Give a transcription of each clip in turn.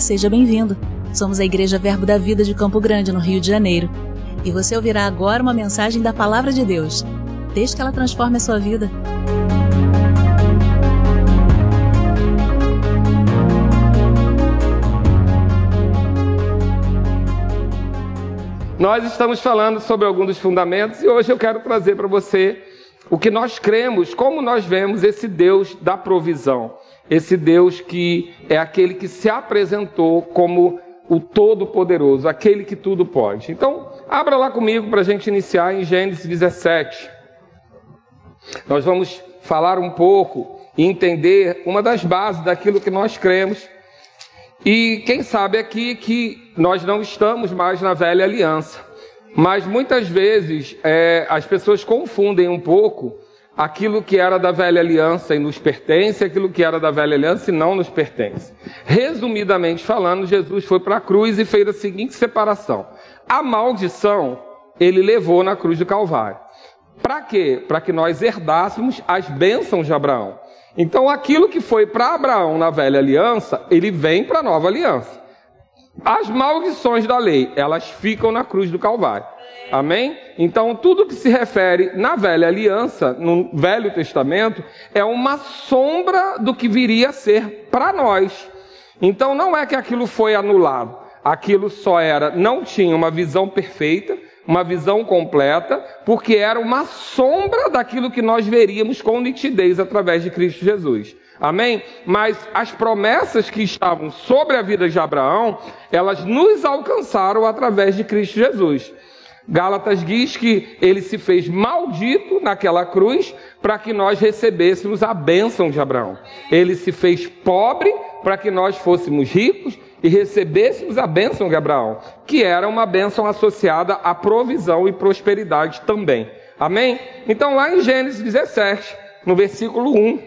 Seja bem-vindo. Somos a Igreja Verbo da Vida de Campo Grande, no Rio de Janeiro. E você ouvirá agora uma mensagem da Palavra de Deus. Desde que ela transforme a sua vida. Nós estamos falando sobre alguns dos fundamentos e hoje eu quero trazer para você o que nós cremos, como nós vemos esse Deus da provisão, esse Deus que é aquele que se apresentou como o Todo-Poderoso, aquele que tudo pode. Então, abra lá comigo para a gente iniciar em Gênesis 17. Nós vamos falar um pouco e entender uma das bases daquilo que nós cremos e quem sabe aqui que nós não estamos mais na velha aliança, mas muitas vezes é, as pessoas confundem um pouco aquilo que era da velha aliança e nos pertence, aquilo que era da velha aliança e não nos pertence. Resumidamente falando, Jesus foi para a cruz e fez a seguinte separação: a maldição ele levou na cruz do Calvário. Para quê? Para que nós herdássemos as bênçãos de Abraão. Então, aquilo que foi para Abraão na velha aliança, ele vem para a nova aliança. As maldições da lei, elas ficam na cruz do Calvário. Amém? Então, tudo que se refere na velha aliança, no Velho Testamento, é uma sombra do que viria a ser para nós. Então, não é que aquilo foi anulado. Aquilo só era, não tinha uma visão perfeita, uma visão completa, porque era uma sombra daquilo que nós veríamos com nitidez através de Cristo Jesus. Amém? Mas as promessas que estavam sobre a vida de Abraão, elas nos alcançaram através de Cristo Jesus. Gálatas diz que ele se fez maldito naquela cruz para que nós recebêssemos a bênção de Abraão. Ele se fez pobre para que nós fôssemos ricos e recebêssemos a bênção de Abraão, que era uma bênção associada à provisão e prosperidade também. Amém? Então, lá em Gênesis 17, no versículo 1,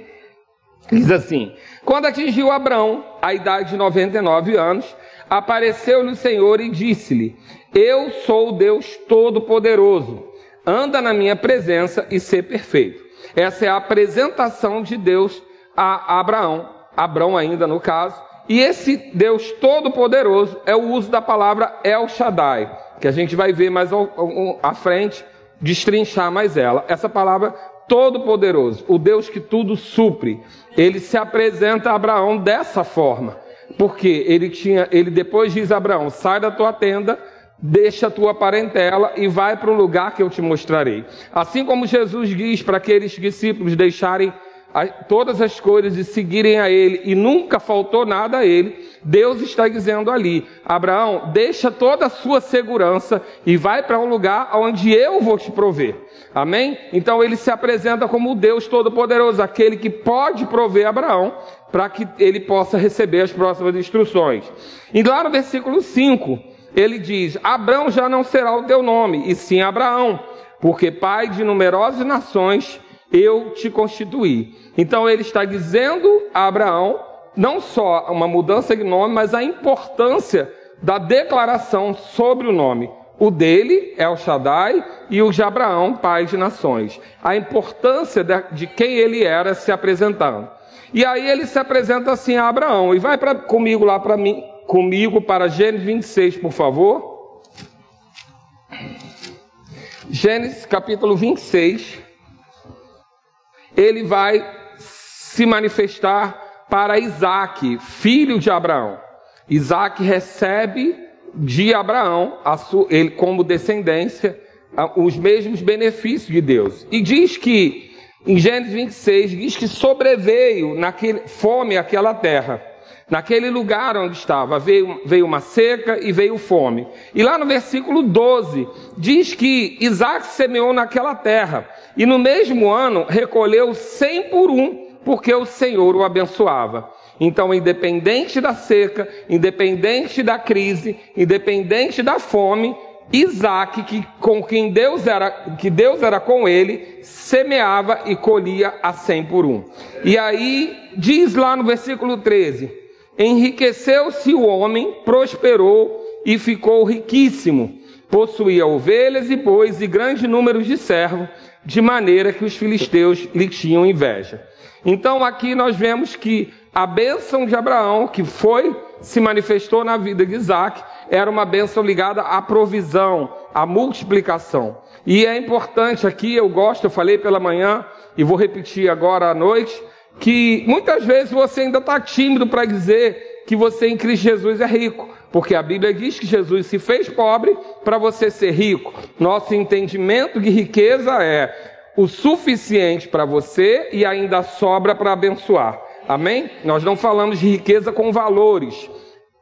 diz assim: Quando atingiu Abraão a idade de 99 anos, apareceu-lhe o Senhor e disse-lhe: Eu sou Deus Todo-Poderoso, anda na minha presença e ser perfeito. Essa é a apresentação de Deus a Abraão, Abraão ainda no caso, e esse Deus Todo-Poderoso é o uso da palavra El Shaddai, que a gente vai ver mais à frente, destrinchar mais ela. Essa palavra Todo-Poderoso, o Deus que tudo supre, ele se apresenta a Abraão dessa forma, porque ele tinha, ele depois diz a Abraão: sai da tua tenda, deixa a tua parentela e vai para o lugar que eu te mostrarei. Assim como Jesus diz para aqueles discípulos deixarem todas as coisas e seguirem a Ele, e nunca faltou nada a Ele, Deus está dizendo ali: Abraão, deixa toda a sua segurança e vai para um lugar onde eu vou te prover. Amém? Então ele se apresenta como o Deus Todo-Poderoso, aquele que pode prover Abraão para que ele possa receber as próximas instruções. E lá no versículo 5, ele diz: Abraão já não será o teu nome, e sim Abraão, porque pai de numerosas nações eu te constituí. Então ele está dizendo a Abraão não só uma mudança de nome, mas a importância da declaração sobre o nome. O dele é o Shaddai e o de Abraão, pai de nações. A importância de quem ele era se apresentando. E aí ele se apresenta assim a Abraão. E vai pra, comigo lá para mim, comigo para Gênesis 26, por favor. Gênesis capítulo 26 ele vai se manifestar para Isaac, filho de Abraão. Isaac recebe de Abraão, ele como descendência, os mesmos benefícios de Deus. E diz que, em Gênesis 26, diz que sobreveio naquele, fome àquela terra. Naquele lugar onde estava, veio, veio uma seca e veio fome. E lá no versículo 12, diz que Isaac semeou naquela terra, e no mesmo ano recolheu cem por um, porque o Senhor o abençoava. Então, independente da seca, independente da crise, independente da fome, Isaac, que, com quem Deus era, que Deus era com ele, semeava e colhia a cem por um. E aí, diz lá no versículo 13, Enriqueceu-se o homem, prosperou e ficou riquíssimo. Possuía ovelhas e bois e grande número de servos, de maneira que os filisteus lhe tinham inveja. Então aqui nós vemos que a bênção de Abraão, que foi se manifestou na vida de Isaac era uma bênção ligada à provisão, à multiplicação. E é importante aqui, eu gosto, eu falei pela manhã e vou repetir agora à noite, que muitas vezes você ainda está tímido para dizer que você em Cristo Jesus é rico. Porque a Bíblia diz que Jesus se fez pobre para você ser rico. Nosso entendimento de riqueza é o suficiente para você e ainda sobra para abençoar. Amém? Nós não falamos de riqueza com valores.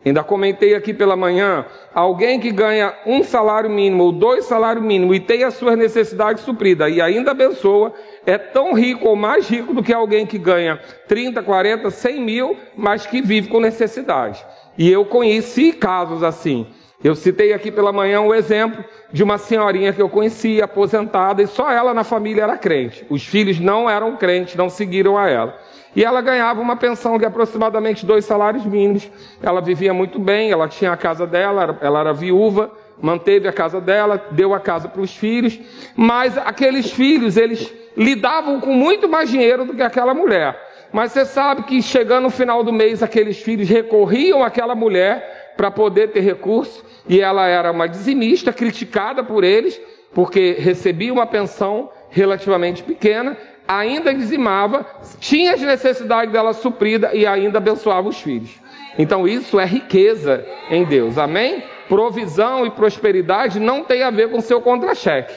Ainda comentei aqui pela manhã, alguém que ganha um salário mínimo ou dois salários mínimos e tem as suas necessidades supridas e ainda abençoa, é tão rico ou mais rico do que alguém que ganha 30, 40, 100 mil, mas que vive com necessidade. E eu conheci casos assim. Eu citei aqui pela manhã o exemplo de uma senhorinha que eu conhecia, aposentada, e só ela na família era crente. Os filhos não eram crentes, não seguiram a ela. E ela ganhava uma pensão de aproximadamente dois salários mínimos. Ela vivia muito bem, ela tinha a casa dela, ela era viúva, manteve a casa dela, deu a casa para os filhos. Mas aqueles filhos, eles lidavam com muito mais dinheiro do que aquela mulher. Mas você sabe que chegando no final do mês, aqueles filhos recorriam àquela mulher para poder ter recurso, e ela era uma dizimista, criticada por eles, porque recebia uma pensão relativamente pequena, ainda dizimava, tinha as necessidades dela suprida e ainda abençoava os filhos. Então isso é riqueza em Deus, amém? Provisão e prosperidade não tem a ver com seu contra-cheque.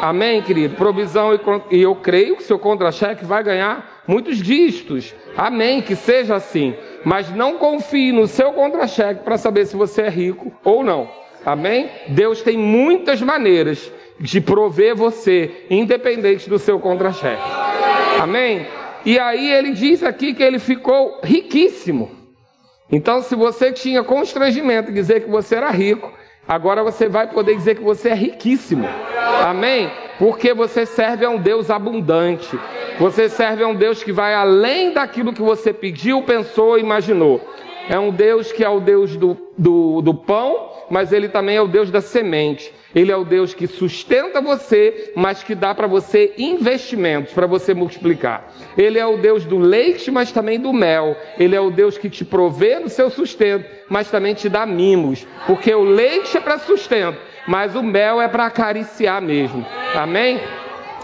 Amém, querido? Provisão e, eu creio que seu contra-cheque vai ganhar muitos dígitos. Amém, que seja assim. Mas não confie no seu contra-cheque para saber se você é rico ou não. Amém? Deus tem muitas maneiras de prover você, independente do seu contra-cheque. Amém? E aí ele diz aqui que ele ficou riquíssimo. Então, se você tinha constrangimento de dizer que você era rico, agora você vai poder dizer que você é riquíssimo. Amém? Porque você serve a um Deus abundante. Você serve a um Deus que vai além daquilo que você pediu, pensou, imaginou. É um Deus que é o Deus do, do, do pão, mas ele também é o Deus da semente. Ele é o Deus que sustenta você, mas que dá para você investimentos para você multiplicar. Ele é o Deus do leite, mas também do mel. Ele é o Deus que te provê no seu sustento, mas também te dá mimos. Porque o leite é para sustento, mas o mel é para acariciar mesmo. Amém?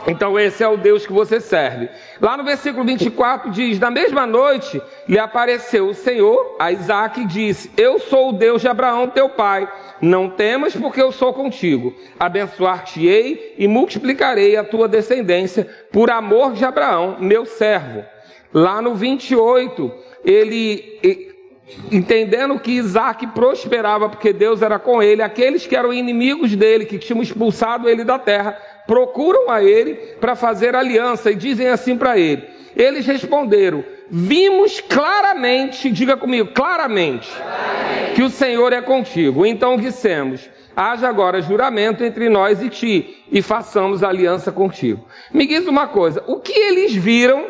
Então esse é o Deus que você serve. Lá no versículo 24 diz: Na mesma noite lhe apareceu o Senhor a Isaac e disse: Eu sou o Deus de Abraão, teu pai. Não temas, porque eu sou contigo. Abençoar-te-ei e multiplicarei a tua descendência por amor de Abraão, meu servo. Lá no 28, ele entendendo que Isaac prosperava porque Deus era com ele, aqueles que eram inimigos dele, que tinham expulsado ele da terra, procuram a ele para fazer aliança e dizem assim para ele. Eles responderam: Vimos claramente, diga comigo, claramente, claramente, que o Senhor é contigo. Então dissemos: Haja agora juramento entre nós e ti, e façamos aliança contigo. Me diz uma coisa: o que eles viram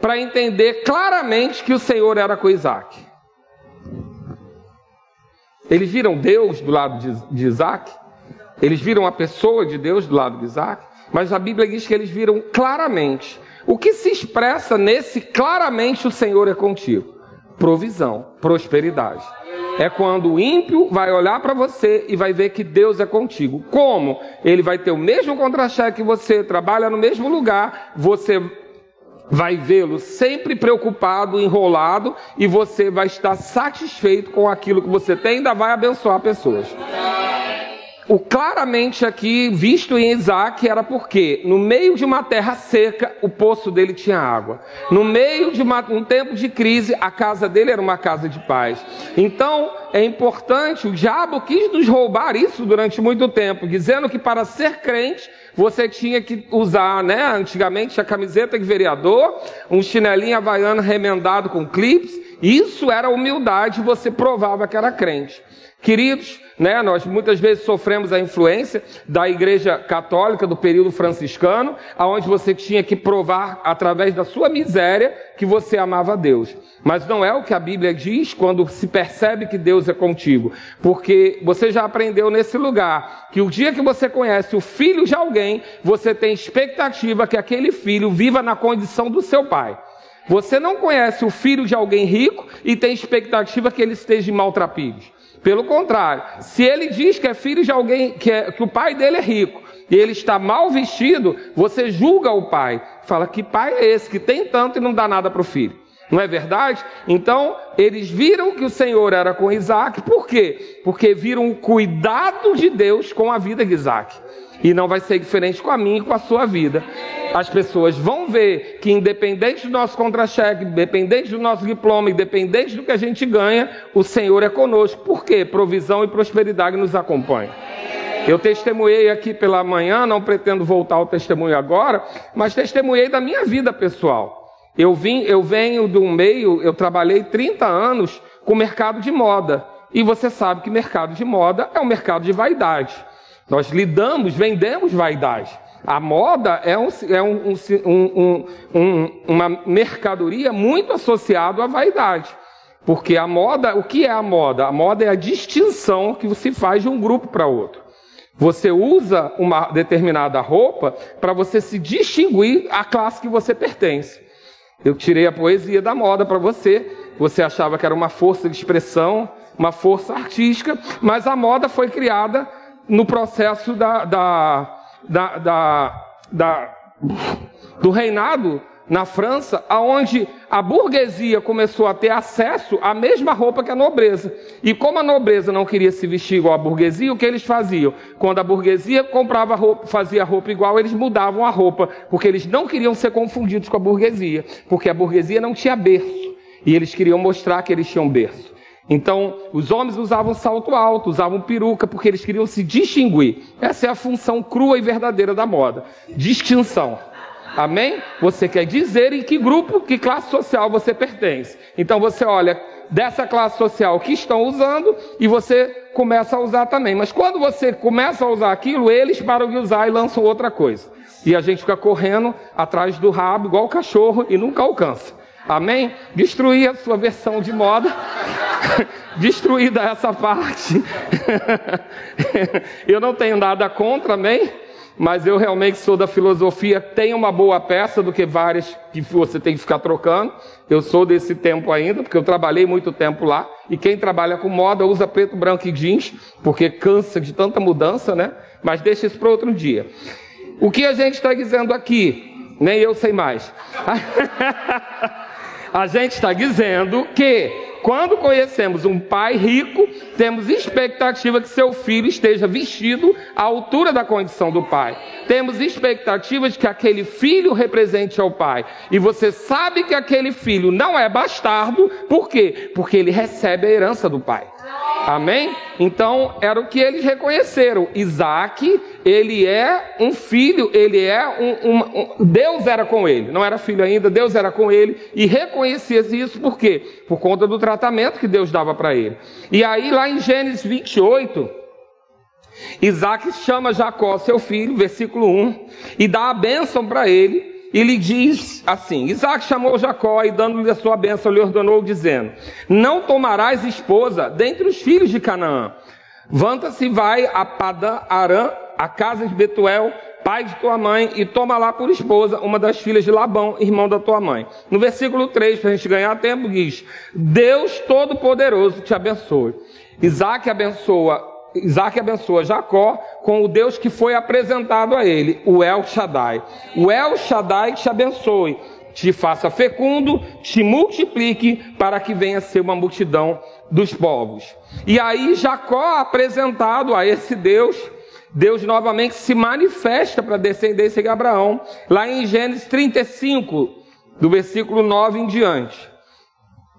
para entender claramente que o Senhor era com Isaac? Eles viram Deus do lado de, Isaac? Eles viram a pessoa de Deus do lado de Isaac? Mas a Bíblia diz que eles viram claramente. O que se expressa nesse claramente o Senhor é contigo? Provisão, prosperidade. É quando o ímpio vai olhar para você e vai ver que Deus é contigo. Como? Ele vai ter o mesmo contra-cheque que você, trabalha no mesmo lugar, você vai vê-lo sempre preocupado, enrolado, e você vai estar satisfeito com aquilo que você tem e ainda vai abençoar pessoas. O claramente aqui visto em Isaac era porque no meio de uma terra seca o poço dele tinha água. No meio de uma, um tempo de crise a casa dele era uma casa de paz. Então é importante, o diabo quis nos roubar isso durante muito tempo, dizendo que para ser crente você tinha que usar, né, antigamente a camiseta de vereador, um chinelinho havaiano remendado com clips. Isso era humildade, você provava que era crente. Queridos, né, nós muitas vezes sofremos a influência da Igreja Católica do período franciscano, aonde você tinha que provar através da sua miséria que você amava a Deus. Mas não é o que a Bíblia diz quando se percebe que Deus é contigo, porque você já aprendeu nesse lugar que o dia que você conhece o filho de alguém, você tem expectativa que aquele filho viva na condição do seu pai. Você não conhece o filho de alguém rico e tem expectativa que ele esteja em maltrapilhos. Pelo contrário, se ele diz que é filho de alguém, que, é, que o pai dele é rico, e ele está mal vestido, você julga o pai. Fala que pai é esse que tem tanto e não dá nada para o filho. Não é verdade? Então, eles viram que o Senhor era com Isaac, por quê? Porque viram o cuidado de Deus com a vida de Isaac. E não vai ser diferente com a minha e com a sua vida. As pessoas vão ver que, independente do nosso contra-cheque, independente do nosso diploma, independente do que a gente ganha, o Senhor é conosco. Por quê? Provisão e prosperidade nos acompanham. Eu testemunhei aqui pela manhã, não pretendo voltar ao testemunho agora, mas testemunhei da minha vida pessoal. Eu vim, eu venho de um meio, eu trabalhei 30 anos com mercado de moda. E você sabe que mercado de moda é um mercado de vaidade. Nós lidamos, vendemos vaidade. A moda é, um, é um, um, uma mercadoria muito associada à vaidade. Porque a moda, o que é a moda? A moda é a distinção que se faz de um grupo para outro. Você usa uma determinada roupa para você se distinguir a classe que você pertence. Eu tirei a poesia da moda para você. Você achava que era uma força de expressão, uma força artística, mas a moda foi criada no processo da, da, da, da, do reinado na França, aonde a burguesia começou a ter acesso à mesma roupa que a nobreza. E como a nobreza não queria se vestir igual a burguesia, o que eles faziam? Quando a burguesia comprava roupa, fazia roupa igual, eles mudavam a roupa, porque eles não queriam ser confundidos com a burguesia, porque a burguesia não tinha berço, e eles queriam mostrar que eles tinham berço. Então, os homens usavam salto alto, usavam peruca, porque eles queriam se distinguir. Essa é a função crua e verdadeira da moda: distinção. Amém? Você quer dizer em que grupo, que classe social você pertence. Então você olha dessa classe social que estão usando e você começa a usar também. Mas quando você começa a usar aquilo, eles param de usar e lançam outra coisa. E a gente fica correndo atrás do rabo, igual o cachorro, e nunca alcança. Amém? Destruir a sua versão de moda. Destruída essa parte. Eu não tenho nada contra, amém? mas eu realmente sou da filosofia, tem uma boa peça do que várias que você tem que ficar trocando. Eu sou desse tempo ainda, porque eu trabalhei muito tempo lá. E quem trabalha com moda usa preto, branco e jeans, porque cansa de tanta mudança, né? Mas deixa isso para outro dia. O que a gente está dizendo aqui? Nem eu sei mais. a gente está dizendo que quando conhecemos um pai rico, temos expectativa que seu filho esteja vestido à altura da condição do pai. Temos expectativa de que aquele filho represente ao pai. E você sabe que aquele filho não é bastardo, por quê? Porque ele recebe a herança do pai. Amém? Então, era o que eles reconheceram. Isaac, ele é um filho, ele é um, um, um, Deus era com ele. Não era filho ainda, Deus era com ele. E reconhecia isso por quê? Por conta do tratamento que Deus dava para ele. E aí, lá em Gênesis 28, Isaac chama Jacó, seu filho, versículo 1, e dá a bênção para ele e lhe diz assim: Isaac chamou Jacó e, dando-lhe a sua bênção, lhe ordenou, dizendo: Não tomarás esposa dentre os filhos de Canaã. Vanta-se e vai a Padã Arã, a casa de Betuel, pai de tua mãe, e toma lá por esposa uma das filhas de Labão, irmão da tua mãe. No versículo 3, para a gente ganhar tempo, diz: Deus Todo-Poderoso te abençoe. Isaac abençoa Isaac abençoa Jacó com o Deus que foi apresentado a ele, o El Shaddai. O El Shaddai te abençoe, te faça fecundo, te multiplique, para que venha ser uma multidão dos povos. E aí Jacó apresentado a esse Deus, Deus novamente se manifesta para a descendência de Abraão, lá em Gênesis 35, do versículo 9 em diante.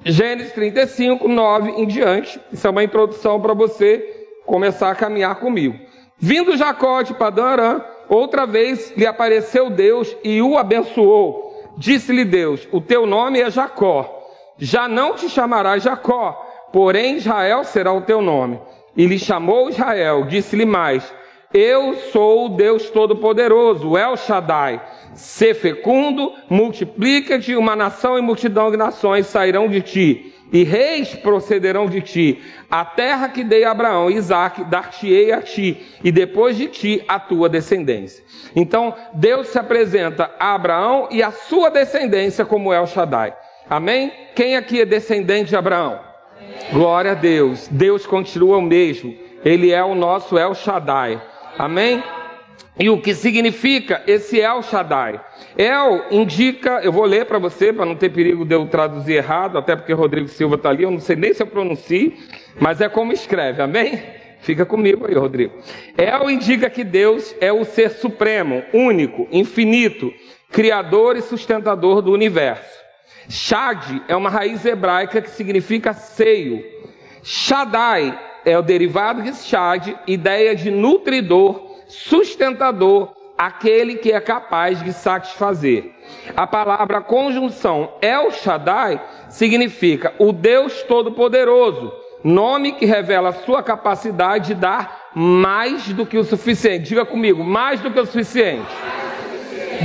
Gênesis 35, 9 em diante. Isso é uma introdução para você começar a caminhar comigo. Vindo Jacó de Padarã, outra vez lhe apareceu Deus e o abençoou. Disse-lhe Deus: O teu nome é Jacó. Já não te chamarás Jacó, porém Israel será o teu nome. E lhe chamou Israel, disse-lhe mais: Eu sou o Deus Todo-Poderoso, El Shaddai. Sê fecundo, multiplica-te, uma nação e multidão de nações sairão de ti e reis procederão de ti. A terra que dei a Abraão e Isaac, dar-te-ei a ti, e depois de ti a tua descendência. Então, Deus se apresenta a Abraão e a sua descendência como El Shaddai. Amém? Quem aqui é descendente de Abraão? Amém. Glória a Deus. Deus continua o mesmo. Ele é o nosso El Shaddai. Amém? E o que significa esse El Shaddai? El indica, eu vou ler para você, para não ter perigo de eu traduzir errado, até porque Rodrigo Silva está ali, eu não sei nem se eu pronuncio, mas é como escreve, amém? Fica comigo aí, Rodrigo. El indica que Deus é o ser supremo, único, infinito, criador e sustentador do universo. Shad é uma raiz hebraica que significa seio. Shaddai é o derivado de Shad, ideia de nutridor, sustentador, aquele que é capaz de satisfazer. A palavra conjunção El Shaddai significa o Deus Todo-Poderoso, nome que revela a sua capacidade de dar mais do que o suficiente. Diga comigo, mais do que o suficiente.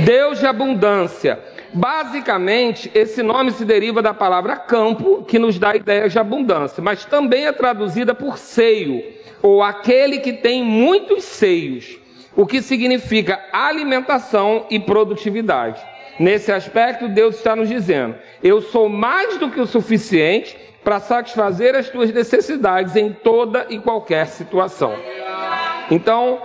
Deus de abundância. Basicamente, esse nome se deriva da palavra campo, que nos dá a ideia de abundância, mas também é traduzida por seio, ou aquele que tem muitos seios o que significa alimentação e produtividade. Nesse aspecto, Deus está nos dizendo: eu sou mais do que o suficiente para satisfazer as tuas necessidades em toda e qualquer situação. Então,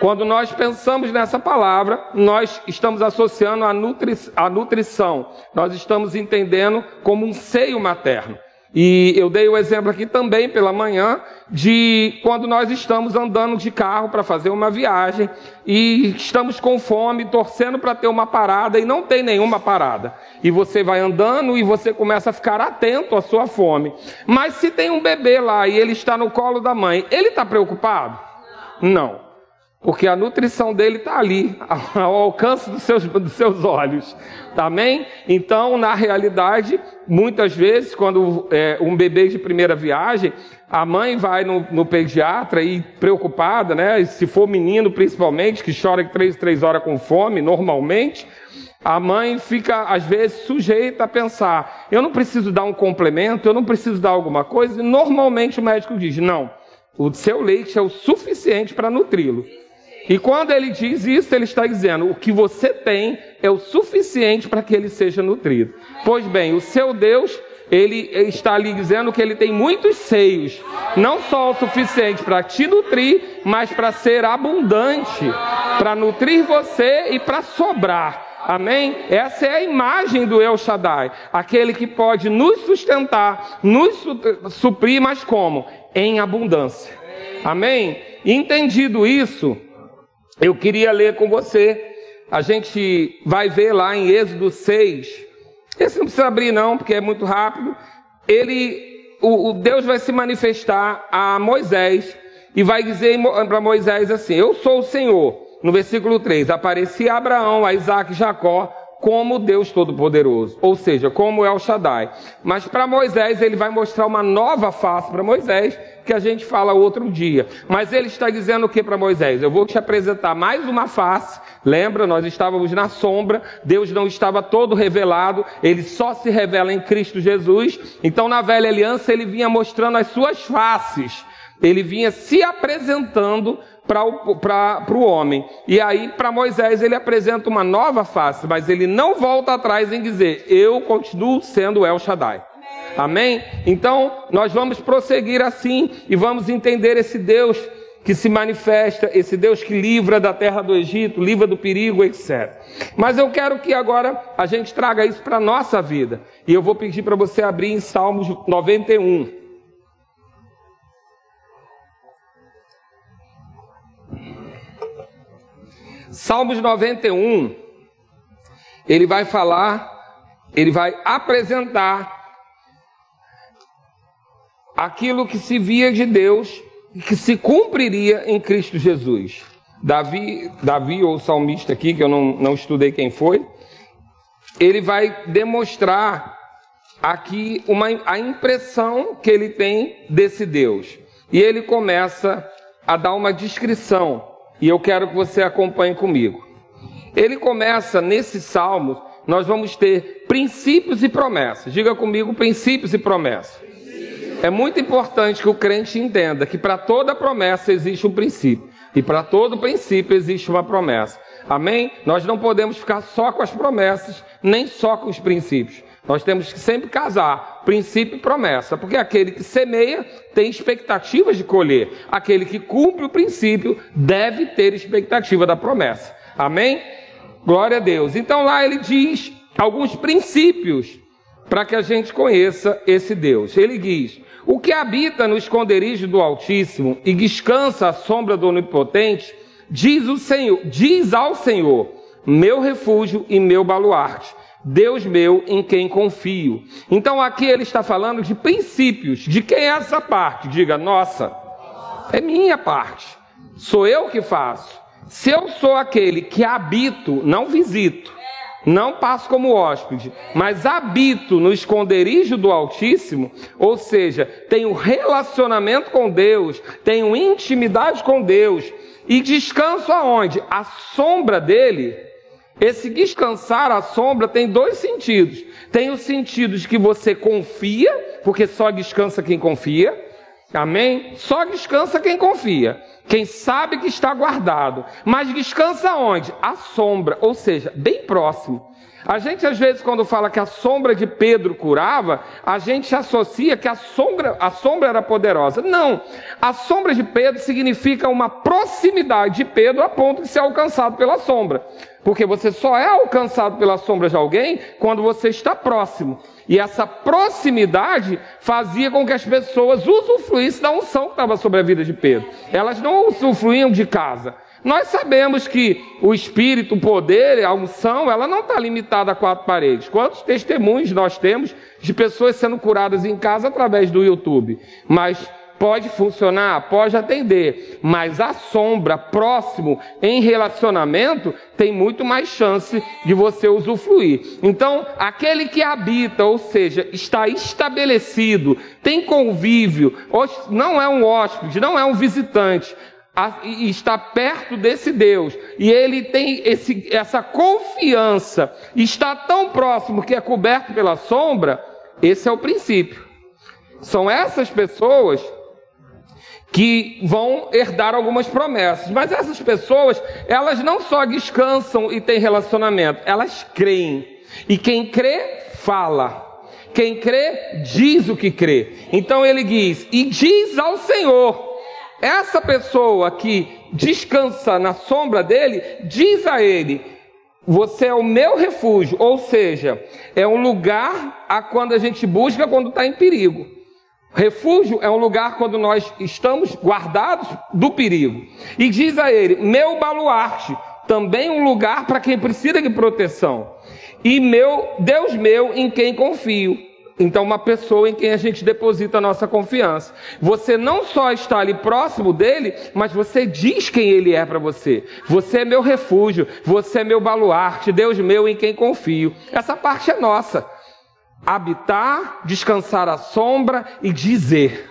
quando nós pensamos nessa palavra, nós estamos associando a, nutri a nutrição, nós estamos entendendo como um seio materno. E eu dei o exemplo aqui também pela manhã de quando nós estamos andando de carro para fazer uma viagem e estamos com fome, torcendo para ter uma parada e não tem nenhuma parada. E você vai andando e você começa a ficar atento à sua fome. Mas se tem um bebê lá e ele está no colo da mãe, ele está preocupado? Não. Porque a nutrição dele está ali, ao alcance dos seus, dos seus olhos. Amém? Então, na realidade, muitas vezes, quando é, um bebê de primeira viagem, a mãe vai no, no, pediatra e preocupada, né? Se for menino, principalmente, que chora três, três horas com fome, normalmente, a mãe fica, às vezes, sujeita a pensar: eu não preciso dar um complemento, eu não preciso dar alguma coisa. E, normalmente, o médico diz: não, o seu leite é o suficiente para nutri-lo. E quando ele diz isso, ele está dizendo: o que você tem é o suficiente para que ele seja nutrido. Pois bem, o seu Deus, ele está lhe dizendo que ele tem muitos seios, não só o suficiente para te nutrir, mas para ser abundante, para nutrir você e para sobrar. Amém? Essa é a imagem do El Shaddai, aquele que pode nos sustentar, nos suprir, mas como? Em abundância. Amém? Entendido isso, eu queria ler com você. A gente vai ver lá em Êxodo 6. Esse não precisa abrir, não, porque é muito rápido. Ele, o, o Deus vai se manifestar a Moisés e vai dizer para Moisés assim: Eu sou o Senhor. No versículo 3: Apareci Abraão, a Isaac e Jacó como Deus Todo-Poderoso, ou seja, como El Shaddai. Mas para Moisés, ele vai mostrar uma nova face para Moisés, que a gente fala outro dia. Mas ele está dizendo o que para Moisés? Eu vou te apresentar mais uma face. Lembra, nós estávamos na sombra, Deus não estava todo revelado, ele só se revela em Cristo Jesus. Então, na velha aliança, ele vinha mostrando as suas faces. Ele vinha se apresentando para o homem. E aí, para Moisés, ele apresenta uma nova face, mas ele não volta atrás em dizer: Eu continuo sendo El Shaddai. Amém? Então, nós vamos prosseguir assim e vamos entender esse Deus que se manifesta, esse Deus que livra da terra do Egito, livra do perigo, etc. Mas eu quero que agora a gente traga isso para a nossa vida. E eu vou pedir para você abrir em Salmos 91. Salmos 91, ele vai falar, ele vai apresentar aquilo que se via de Deus e que se cumpriria em Cristo Jesus. Davi, Davi ou salmista aqui, que eu não, não estudei quem foi, ele vai demonstrar aqui uma, a impressão que ele tem desse Deus. E ele começa a dar uma descrição e eu quero que você acompanhe comigo. Ele começa nesse salmo nós vamos ter princípios e promessas. Diga comigo, princípios e promessas. É muito importante que o crente entenda que para toda promessa existe um princípio. E para todo princípio existe uma promessa. Amém? Nós não podemos ficar só com as promessas, nem só com os princípios. Nós temos que sempre casar princípio e promessa, porque aquele que semeia tem expectativas de colher, aquele que cumpre o princípio deve ter expectativa da promessa. Amém? Glória a Deus. Então lá ele diz alguns princípios para que a gente conheça esse Deus. Ele diz: o que habita no esconderijo do Altíssimo e descansa à sombra do Onipotente, diz o Senhor, diz ao Senhor, meu refúgio e meu baluarte, Deus meu em quem confio. Então aqui ele está falando de princípios. De quem é essa parte? Diga, nossa. É minha parte. Sou eu que faço. Se eu sou aquele que habito, não visito, não passo como hóspede, mas habito no esconderijo do Altíssimo, ou seja, tenho relacionamento com Deus, tenho intimidade com Deus, e descanso aonde? A sombra dele. Esse descansar à sombra tem dois sentidos. Tem o sentido de que você confia, porque só descansa quem confia. Amém? Só descansa quem confia. Quem sabe que está guardado. Mas descansa onde? A sombra, ou seja, bem próximo. A gente, às vezes, quando fala que a sombra de Pedro curava, a gente associa que a sombra, a sombra era poderosa. Não. A sombra de Pedro significa uma proximidade de Pedro a ponto de ser alcançado pela sombra. Porque você só é alcançado pela sombra de alguém quando você está próximo. E essa proximidade fazia com que as pessoas usufruíssem da unção que estava sobre a vida de Pedro. Elas não usufruíam de casa. Nós sabemos que o espírito, o poder, a unção, ela não está limitada a quatro paredes. Quantos testemunhos nós temos de pessoas sendo curadas em casa através do YouTube? Mas pode funcionar, pode atender, mas a sombra próximo em relacionamento tem muito mais chance de você usufruir. Então, aquele que habita, ou seja, está estabelecido, tem convívio, não é um hóspede, não é um visitante, e está perto desse Deus, e ele tem esse, essa confiança, está tão próximo que é coberto pela sombra, esse é o princípio. São essas pessoas que vão herdar algumas promessas. Mas essas pessoas, elas não só descansam e têm relacionamento, elas creem. E quem crê, fala. Quem crê, diz o que crê. Então ele diz: e diz ao Senhor. Essa pessoa que descansa na sombra dele, diz a ele: Você é o meu refúgio. Ou seja, é um lugar a quando a gente busca quando está em perigo. Refúgio é um lugar quando nós estamos guardados do perigo. E diz a ele: meu baluarte, também um lugar para quem precisa de proteção. E meu Deus meu em quem confio. Então, uma pessoa em quem a gente deposita a nossa confiança. Você não só está ali próximo dele, mas você diz quem ele é para você. Você é meu refúgio, você é meu baluarte, Deus meu em quem confio. Essa parte é nossa habitar, descansar à sombra e dizer.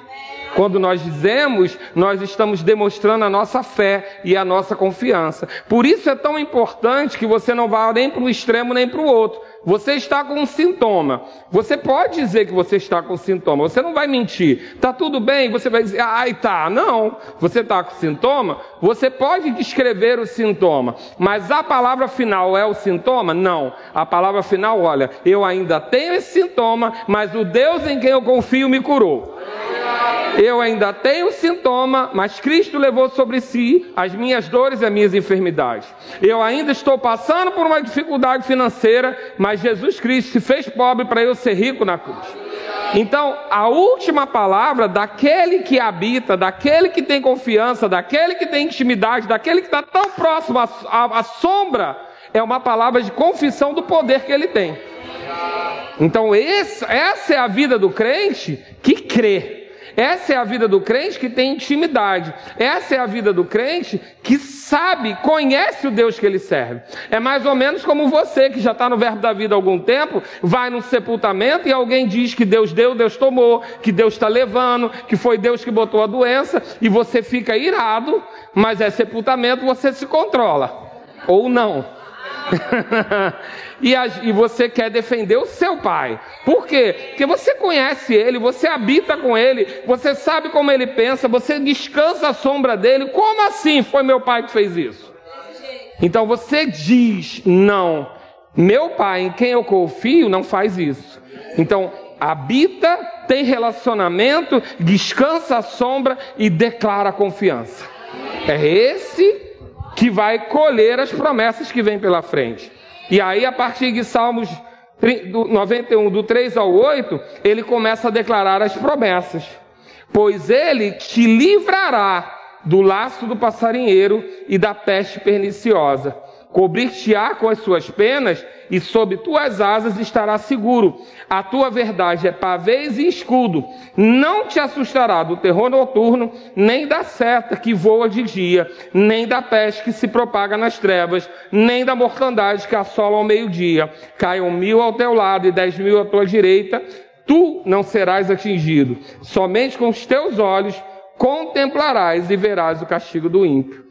Quando nós dizemos, nós estamos demonstrando a nossa fé e a nossa confiança. Por isso é tão importante que você não vá nem para um extremo nem para o outro. Você está com um sintoma. Você pode dizer que você está com sintoma. Você não vai mentir. Tá tudo bem? Você vai dizer, ai tá. Não. Você está com sintoma? Você pode descrever o sintoma. Mas a palavra final é o sintoma? Não. A palavra final, olha, eu ainda tenho esse sintoma, mas o Deus em quem eu confio me curou. Eu ainda tenho sintoma, mas Cristo levou sobre si as minhas dores e as minhas enfermidades. Eu ainda estou passando por uma dificuldade financeira, mas Jesus Cristo se fez pobre para eu ser rico na cruz. Então, a última palavra daquele que habita, daquele que tem confiança, daquele que tem intimidade, daquele que está tão próximo à, à, à sombra, é uma palavra de confissão do poder que ele tem. Então, esse, essa é a vida do crente que crê. Essa é a vida do crente que tem intimidade. Essa é a vida do crente que sabe, conhece o Deus que ele serve. É mais ou menos como você que já está no verbo da vida há algum tempo, vai num sepultamento e alguém diz que Deus deu, Deus tomou, que Deus está levando, que foi Deus que botou a doença, e você fica irado, mas é sepultamento, você se controla. Ou não. e, a, e você quer defender o seu pai. Por quê? Porque você conhece ele, você habita com ele, você sabe como ele pensa, você descansa à sombra dele. Como assim foi meu pai que fez isso? Então você diz: não, meu pai em quem eu confio não faz isso. Então, habita, tem relacionamento, descansa à sombra e declara confiança. É esse que vai colher as promessas que vêm pela frente. E aí, a partir de Salmos 91, do 3 ao 8, ele começa a declarar as promessas. Pois ele te livrará do laço do passarinheiro e da peste perniciosa Cobrir-te-á com as suas penas, e sob tuas asas estará seguro. A tua verdade é pavês e escudo. Não te assustará do terror noturno, nem da seta que voa de dia, nem da peste que se propaga nas trevas, nem da mortandade que assola ao meio-dia. Caiam mil ao teu lado e dez mil à tua direita, tu não serás atingido. Somente com os teus olhos contemplarás e verás o castigo do ímpio.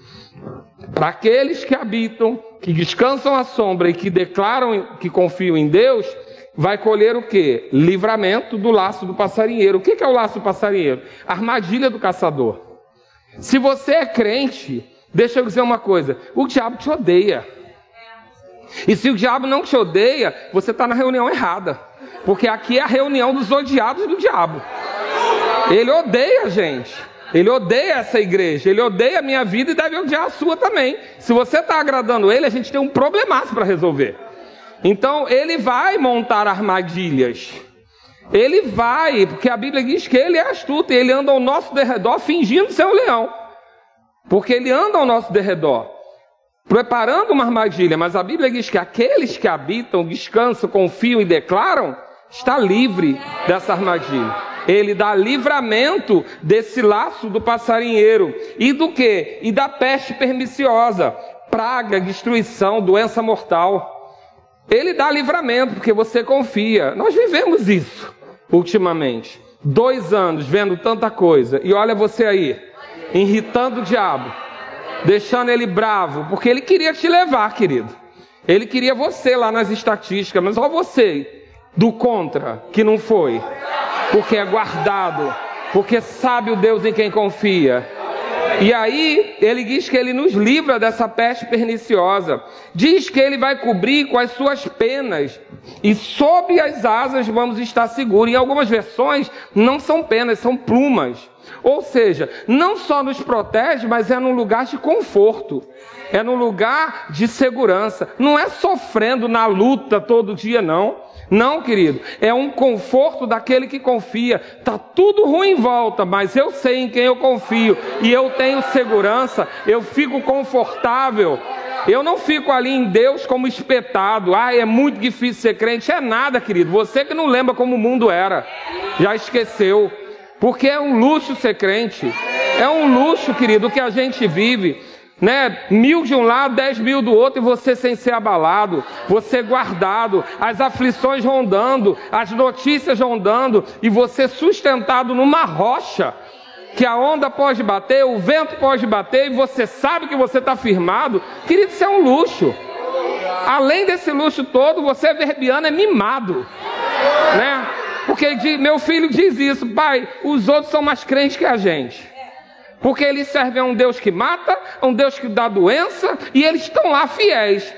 Para aqueles que habitam, que descansam à sombra e que declaram que confiam em Deus, vai colher o que? Livramento do laço do passarinheiro. O que é o laço do passarinheiro? Armadilha do caçador. Se você é crente, deixa eu dizer uma coisa: o diabo te odeia. E se o diabo não te odeia, você está na reunião errada. Porque aqui é a reunião dos odiados do diabo. Ele odeia a gente. Ele odeia essa igreja, ele odeia a minha vida e deve odiar a sua também. Se você está agradando ele, a gente tem um problemaço para resolver. Então, ele vai montar armadilhas. Ele vai, porque a Bíblia diz que ele é astuto e ele anda ao nosso derredor fingindo ser um leão. Porque ele anda ao nosso derredor, preparando uma armadilha. Mas a Bíblia diz que aqueles que habitam, descansam, confiam e declaram, está livre dessa armadilha ele dá livramento desse laço do passarinheiro. E do que? E da peste perniciosa, praga, destruição, doença mortal. Ele dá livramento porque você confia. Nós vivemos isso ultimamente. Dois anos vendo tanta coisa. E olha você aí, irritando o diabo, deixando ele bravo, porque ele queria te levar, querido. Ele queria você lá nas estatísticas, mas olha você do contra que não foi porque é guardado, porque sabe o Deus em quem confia. E aí, ele diz que ele nos livra dessa peste perniciosa. Diz que ele vai cobrir com as suas penas. E sob as asas vamos estar seguros. Em algumas versões, não são penas, são plumas. Ou seja, não só nos protege, mas é num lugar de conforto. É num lugar de segurança. Não é sofrendo na luta todo dia, não. Não, querido, é um conforto daquele que confia. Tá tudo ruim em volta, mas eu sei em quem eu confio e eu tenho segurança, eu fico confortável. Eu não fico ali em Deus como espetado. Ah, é muito difícil ser crente. É nada, querido. Você que não lembra como o mundo era, já esqueceu. Porque é um luxo ser crente. É um luxo, querido, que a gente vive né? Mil de um lado, dez mil do outro, e você sem ser abalado, você guardado, as aflições rondando, as notícias rondando, e você sustentado numa rocha, que a onda pode bater, o vento pode bater, e você sabe que você está firmado, querido, isso é um luxo. Além desse luxo todo, você é verbiano, é mimado, né? Porque meu filho diz isso, pai, os outros são mais crentes que a gente. Porque eles servem a um Deus que mata, a um Deus que dá doença, e eles estão lá fiéis.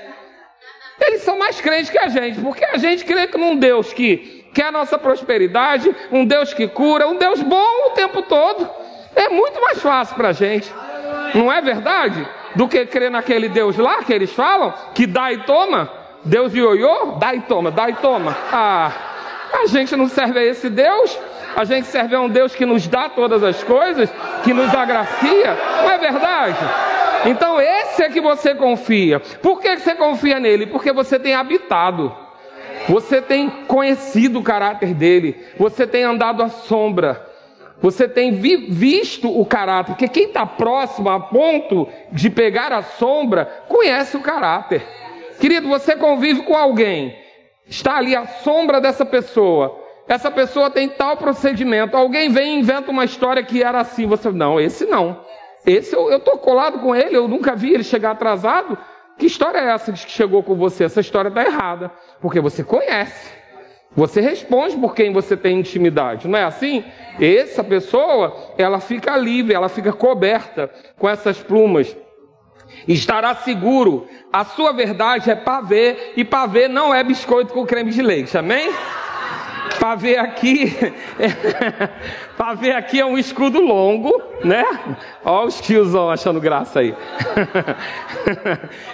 Eles são mais crentes que a gente, porque a gente crê num Deus que quer a nossa prosperidade, um Deus que cura, um Deus bom o tempo todo. É muito mais fácil para a gente, não é verdade? Do que crer naquele Deus lá que eles falam, que dá e toma. Deus de ioiô, dá e toma, dá e toma. Ah, a gente não serve a esse Deus. A gente serve a um Deus que nos dá todas as coisas, que nos agracia, não é verdade? Então esse é que você confia. Por que você confia nele? Porque você tem habitado. Você tem conhecido o caráter dele. Você tem andado à sombra. Você tem vi visto o caráter. Porque quem está próximo a ponto de pegar a sombra, conhece o caráter. Querido, você convive com alguém. Está ali à sombra dessa pessoa essa pessoa tem tal procedimento. Alguém vem e inventa uma história que era assim. Você, não, esse não. Esse eu estou colado com ele, eu nunca vi ele chegar atrasado. Que história é essa que chegou com você? Essa história está errada, porque você conhece. Você responde por quem você tem intimidade, não é assim? Essa pessoa, ela fica livre, ela fica coberta com essas plumas. Estará seguro. A sua verdade é pavê, e pavê não é biscoito com creme de leite, amém? Pavê aqui, pavê aqui é um escudo longo, né? Olha os tiozão achando graça aí.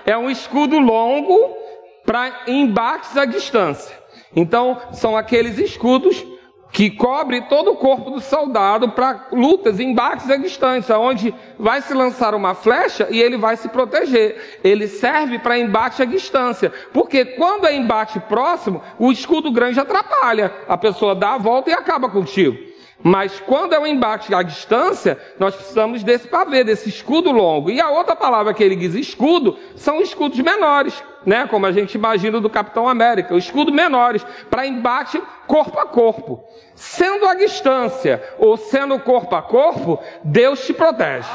É um escudo longo para embates à distância. Então, são aqueles escudos que cobre todo o corpo do soldado para lutas, embates à distância, onde vai se lançar uma flecha e ele vai se proteger. Ele serve para embate à distância, porque quando é embate próximo, o escudo grande atrapalha, a pessoa dá a volta e acaba contigo. Mas quando é um embate à distância, nós precisamos desse pavê, desse escudo longo. E a outra palavra que ele diz escudo são escudos menores, né? Como a gente imagina do Capitão América, escudo menores para embate corpo a corpo. Sendo a distância ou sendo corpo a corpo, Deus te protege.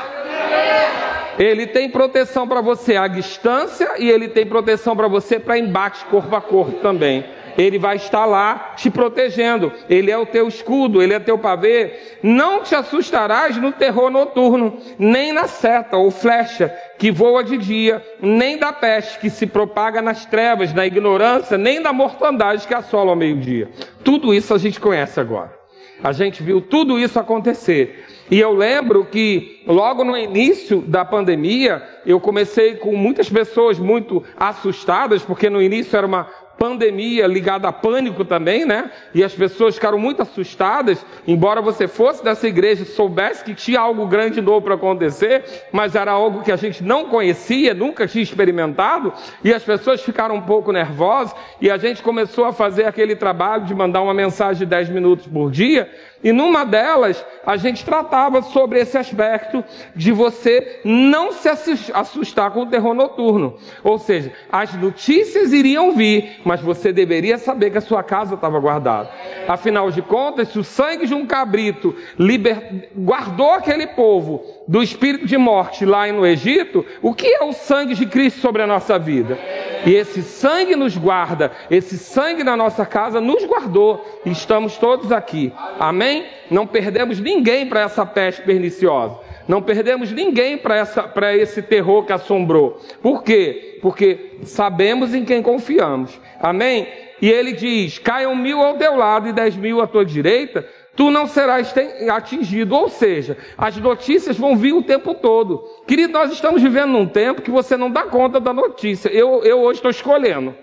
Ele tem proteção para você à distância e ele tem proteção para você para embate corpo a corpo também. Ele vai estar lá te protegendo. Ele é o teu escudo, ele é teu pavê. Não te assustarás no terror noturno, nem na seta ou flecha que voa de dia, nem da peste que se propaga nas trevas, na ignorância, nem da mortandade que assola ao meio-dia. Tudo isso a gente conhece agora. A gente viu tudo isso acontecer. E eu lembro que logo no início da pandemia, eu comecei com muitas pessoas muito assustadas, porque no início era uma pandemia ligada a pânico também, né? E as pessoas ficaram muito assustadas, embora você fosse dessa igreja, soubesse que tinha algo grande novo para acontecer, mas era algo que a gente não conhecia, nunca tinha experimentado, e as pessoas ficaram um pouco nervosas, e a gente começou a fazer aquele trabalho de mandar uma mensagem de 10 minutos por dia, e numa delas, a gente tratava sobre esse aspecto de você não se assustar com o terror noturno. Ou seja, as notícias iriam vir, mas você deveria saber que a sua casa estava guardada. Afinal de contas, se o sangue de um cabrito liber... guardou aquele povo do espírito de morte lá no Egito, o que é o sangue de Cristo sobre a nossa vida? E esse sangue nos guarda, esse sangue na nossa casa nos guardou, estamos todos aqui. Amém? Não perdemos ninguém para essa peste perniciosa. Não perdemos ninguém para esse terror que assombrou. Por quê? Porque sabemos em quem confiamos. Amém? E ele diz: caiam mil ao teu lado e dez mil à tua direita, tu não serás atingido. Ou seja, as notícias vão vir o tempo todo. Querido, nós estamos vivendo num tempo que você não dá conta da notícia. Eu, eu hoje estou escolhendo.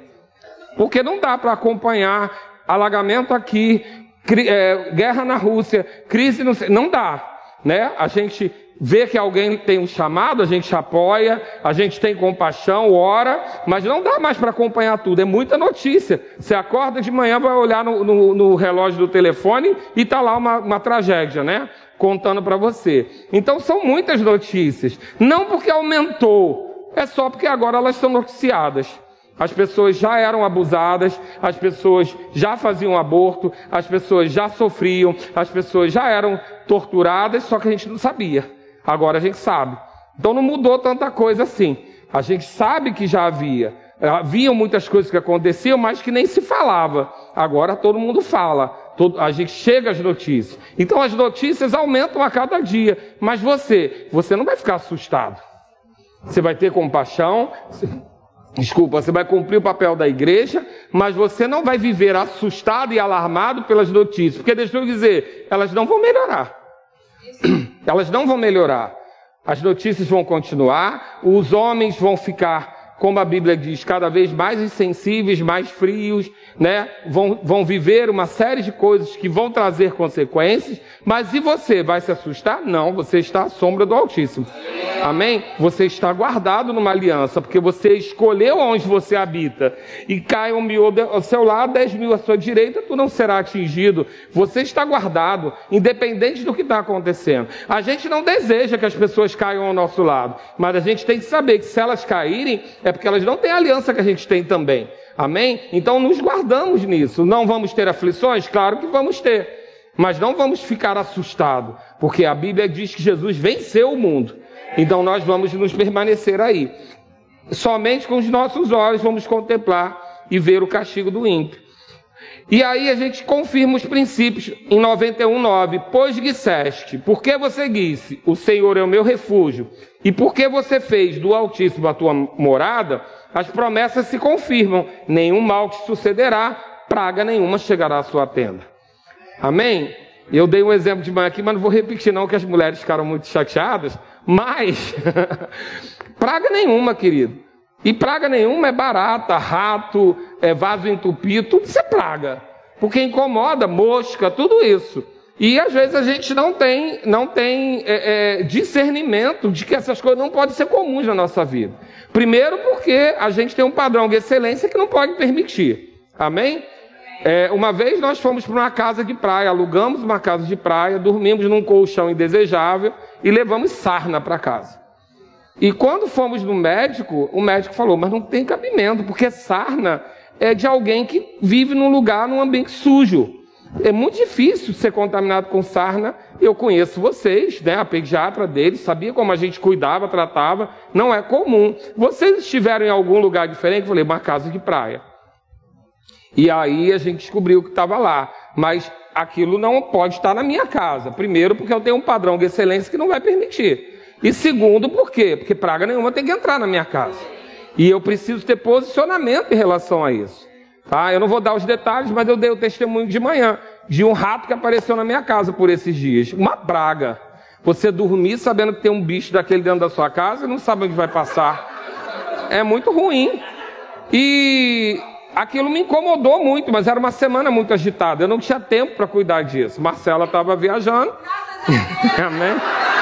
Porque não dá para acompanhar alagamento aqui, é, guerra na Rússia, crise no, não dá, né? A gente vê que alguém tem um chamado, a gente apoia, a gente tem compaixão, ora, mas não dá mais para acompanhar tudo, é muita notícia. Você acorda de manhã, vai olhar no, no, no relógio do telefone e está lá uma, uma tragédia, né? Contando para você. Então são muitas notícias. Não porque aumentou, é só porque agora elas são noticiadas. As pessoas já eram abusadas, as pessoas já faziam aborto, as pessoas já sofriam, as pessoas já eram torturadas, só que a gente não sabia. Agora a gente sabe. Então não mudou tanta coisa assim. A gente sabe que já havia. Haviam muitas coisas que aconteciam, mas que nem se falava. Agora todo mundo fala. a gente chega às notícias. Então as notícias aumentam a cada dia. Mas você, você não vai ficar assustado. Você vai ter compaixão. Desculpa, você vai cumprir o papel da igreja, mas você não vai viver assustado e alarmado pelas notícias, porque deixa eu dizer, elas não vão melhorar. Elas não vão melhorar. As notícias vão continuar, os homens vão ficar, como a Bíblia diz, cada vez mais insensíveis, mais frios, né? Vão, vão viver uma série de coisas que vão trazer consequências, mas e você vai se assustar? Não, você está à sombra do Altíssimo. Amém? Você está guardado numa aliança, porque você escolheu onde você habita. E cai um mil ao seu lado, dez mil à sua direita, tu não será atingido. Você está guardado, independente do que está acontecendo. A gente não deseja que as pessoas caiam ao nosso lado, mas a gente tem que saber que se elas caírem, é porque elas não têm a aliança que a gente tem também. Amém? Então nos guardamos nisso. Não vamos ter aflições? Claro que vamos ter. Mas não vamos ficar assustados, porque a Bíblia diz que Jesus venceu o mundo. Então nós vamos nos permanecer aí. somente com os nossos olhos vamos contemplar e ver o castigo do ímpio. E aí a gente confirma os princípios em 91:9. Pois disseste, porque você disse, o Senhor é o meu refúgio, e porque você fez do Altíssimo a tua morada, as promessas se confirmam, nenhum mal te sucederá, praga nenhuma chegará à sua tenda. Amém? Eu dei um exemplo de manhã aqui, mas não vou repetir não, que as mulheres ficaram muito chateadas, mas praga nenhuma, querido. E praga nenhuma é barata, rato, é vaso entupido, tudo isso é praga. Porque incomoda, mosca, tudo isso. E às vezes a gente não tem, não tem é, é, discernimento de que essas coisas não podem ser comuns na nossa vida. Primeiro porque a gente tem um padrão de excelência que não pode permitir. Amém? É, uma vez nós fomos para uma casa de praia, alugamos uma casa de praia, dormimos num colchão indesejável e levamos sarna para casa. E quando fomos no médico, o médico falou: Mas não tem cabimento, porque sarna é de alguém que vive num lugar, num ambiente sujo. É muito difícil ser contaminado com sarna. Eu conheço vocês, né? A pediatra deles, sabia como a gente cuidava, tratava. Não é comum. Vocês estiveram em algum lugar diferente? Eu falei, uma casa de praia. E aí a gente descobriu que estava lá. Mas aquilo não pode estar na minha casa. Primeiro, porque eu tenho um padrão de excelência que não vai permitir. E segundo, por quê? Porque praga nenhuma tem que entrar na minha casa. E eu preciso ter posicionamento em relação a isso. Tá? Eu não vou dar os detalhes, mas eu dei o testemunho de manhã de um rato que apareceu na minha casa por esses dias. Uma praga. Você dormir sabendo que tem um bicho daquele dentro da sua casa e não sabe onde vai passar. É muito ruim. E aquilo me incomodou muito, mas era uma semana muito agitada. Eu não tinha tempo para cuidar disso. Marcela estava viajando. Amém?